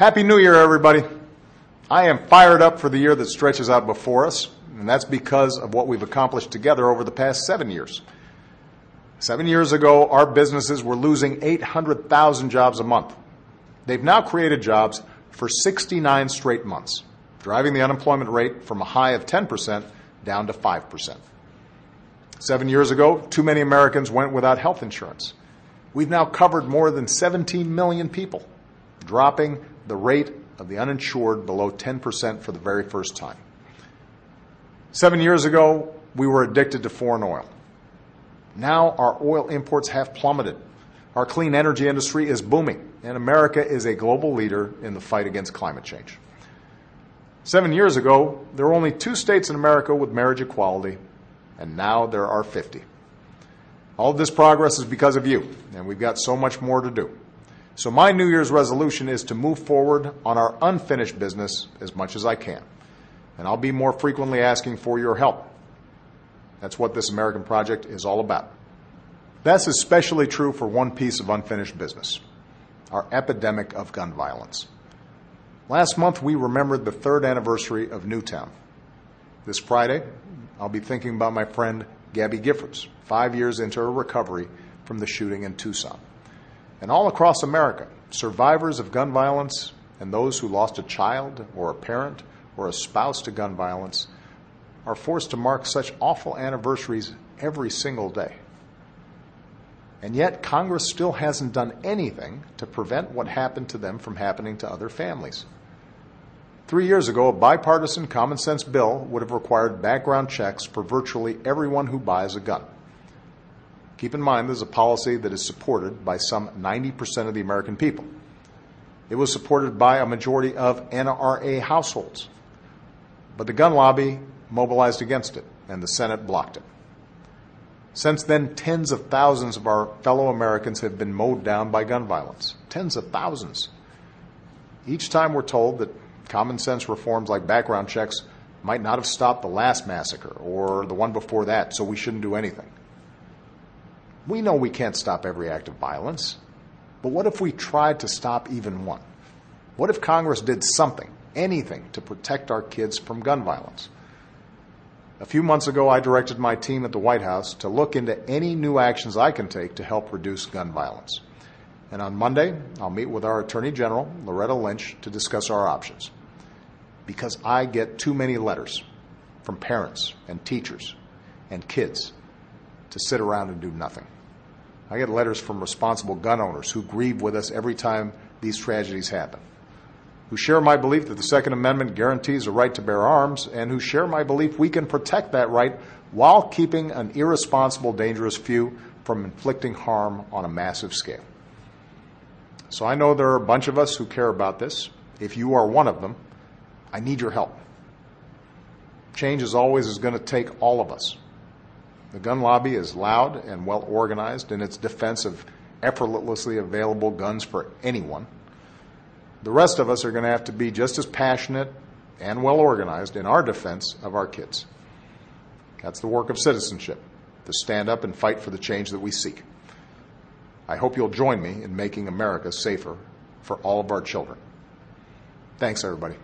Happy New Year, everybody. I am fired up for the year that stretches out before us, and that's because of what we've accomplished together over the past seven years. Seven years ago, our businesses were losing 800,000 jobs a month. They've now created jobs for 69 straight months, driving the unemployment rate from a high of 10% down to 5%. Seven years ago, too many Americans went without health insurance. We've now covered more than 17 million people, dropping the rate of the uninsured below 10% for the very first time. Seven years ago, we were addicted to foreign oil. Now our oil imports have plummeted. Our clean energy industry is booming, and America is a global leader in the fight against climate change. Seven years ago, there were only two states in America with marriage equality, and now there are 50. All of this progress is because of you, and we've got so much more to do. So my New Year's resolution is to move forward on our unfinished business as much as I can. And I'll be more frequently asking for your help. That's what this American project is all about. That's especially true for one piece of unfinished business our epidemic of gun violence. Last month, we remembered the third anniversary of Newtown. This Friday, I'll be thinking about my friend Gabby Giffords, five years into her recovery from the shooting in Tucson. And all across America, survivors of gun violence and those who lost a child or a parent or a spouse to gun violence are forced to mark such awful anniversaries every single day. And yet, Congress still hasn't done anything to prevent what happened to them from happening to other families. Three years ago, a bipartisan common sense bill would have required background checks for virtually everyone who buys a gun. Keep in mind, this is a policy that is supported by some 90% of the American people. It was supported by a majority of NRA households. But the gun lobby mobilized against it, and the Senate blocked it. Since then, tens of thousands of our fellow Americans have been mowed down by gun violence. Tens of thousands. Each time we're told that common sense reforms like background checks might not have stopped the last massacre or the one before that, so we shouldn't do anything. We know we can't stop every act of violence, but what if we tried to stop even one? What if Congress did something, anything, to protect our kids from gun violence? A few months ago, I directed my team at the White House to look into any new actions I can take to help reduce gun violence. And on Monday, I'll meet with our Attorney General, Loretta Lynch, to discuss our options. Because I get too many letters from parents and teachers and kids to sit around and do nothing. I get letters from responsible gun owners who grieve with us every time these tragedies happen who share my belief that the Second Amendment guarantees a right to bear arms, and who share my belief we can protect that right while keeping an irresponsible, dangerous few from inflicting harm on a massive scale. So I know there are a bunch of us who care about this. If you are one of them, I need your help. Change, as always, is going to take all of us. The gun lobby is loud and well organized in its defense of effortlessly available guns for anyone. The rest of us are going to have to be just as passionate and well organized in our defense of our kids. That's the work of citizenship, to stand up and fight for the change that we seek. I hope you'll join me in making America safer for all of our children. Thanks, everybody.